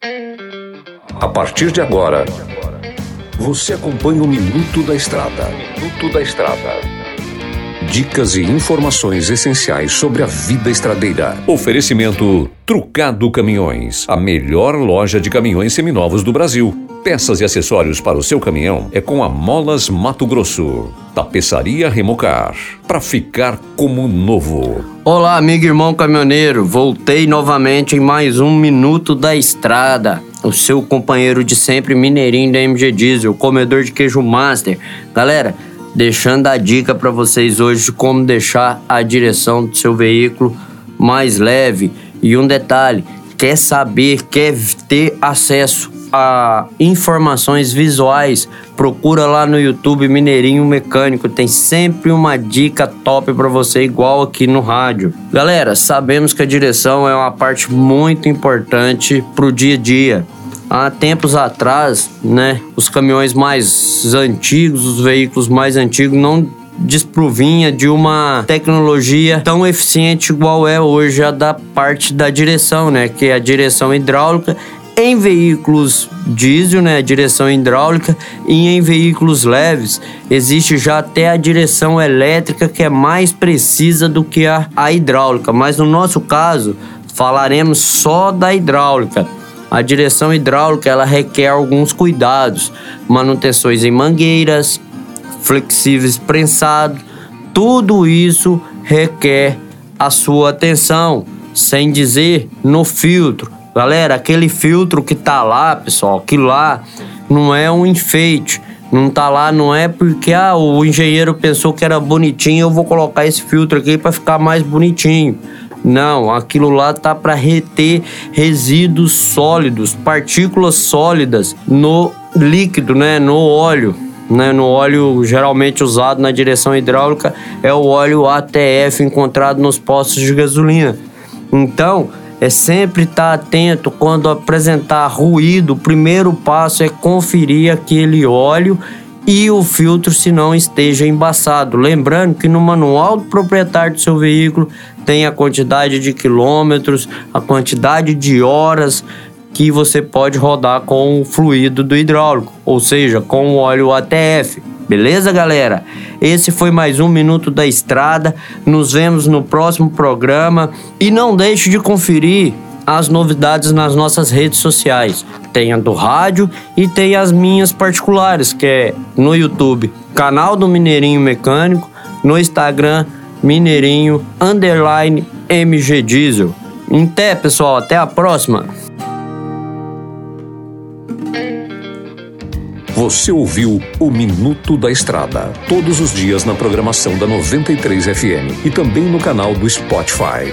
A partir de agora, você acompanha o Minuto da Estrada. Minuto da Estrada. Dicas e informações essenciais sobre a vida estradeira. Oferecimento Trucado Caminhões, a melhor loja de caminhões seminovos do Brasil. Peças e acessórios para o seu caminhão é com a Molas Mato Grosso. Tapeçaria Remocar, para ficar como novo. Olá, amigo e irmão caminhoneiro. Voltei novamente em mais um Minuto da Estrada. O seu companheiro de sempre, mineirinho da MG Diesel, comedor de queijo master. Galera, deixando a dica para vocês hoje de como deixar a direção do seu veículo mais leve. E um detalhe: quer saber, quer ter acesso a informações visuais, procura lá no YouTube Mineirinho Mecânico, tem sempre uma dica top para você igual aqui no rádio. Galera, sabemos que a direção é uma parte muito importante pro dia a dia há tempos atrás, né, os caminhões mais antigos, os veículos mais antigos não desprovinha de uma tecnologia tão eficiente igual é hoje a da parte da direção, né, que é a direção hidráulica em veículos diesel, né, direção hidráulica, e em veículos leves existe já até a direção elétrica que é mais precisa do que a, a hidráulica, mas no nosso caso falaremos só da hidráulica. A direção hidráulica ela requer alguns cuidados, manutenções em mangueiras, flexíveis prensados, tudo isso requer a sua atenção, sem dizer no filtro. Galera, aquele filtro que tá lá, pessoal, que lá não é um enfeite. Não tá lá, não é porque ah, o engenheiro pensou que era bonitinho, eu vou colocar esse filtro aqui para ficar mais bonitinho. Não, aquilo lá tá para reter resíduos sólidos, partículas sólidas no líquido, né, no óleo. Né, no óleo geralmente usado na direção hidráulica é o óleo ATF encontrado nos postos de gasolina. Então, é sempre estar atento quando apresentar ruído. O primeiro passo é conferir aquele óleo e o filtro se não esteja embaçado. Lembrando que no manual do proprietário do seu veículo tem a quantidade de quilômetros, a quantidade de horas que você pode rodar com o fluido do hidráulico, ou seja, com o óleo ATF. Beleza, galera? Esse foi mais um Minuto da Estrada. Nos vemos no próximo programa. E não deixe de conferir as novidades nas nossas redes sociais. Tem a do rádio e tem as minhas particulares, que é no YouTube, canal do Mineirinho Mecânico, no Instagram, Mineirinho underline MG Diesel. Até, pessoal, até a próxima. Você ouviu o Minuto da Estrada, todos os dias na programação da 93 FM e também no canal do Spotify.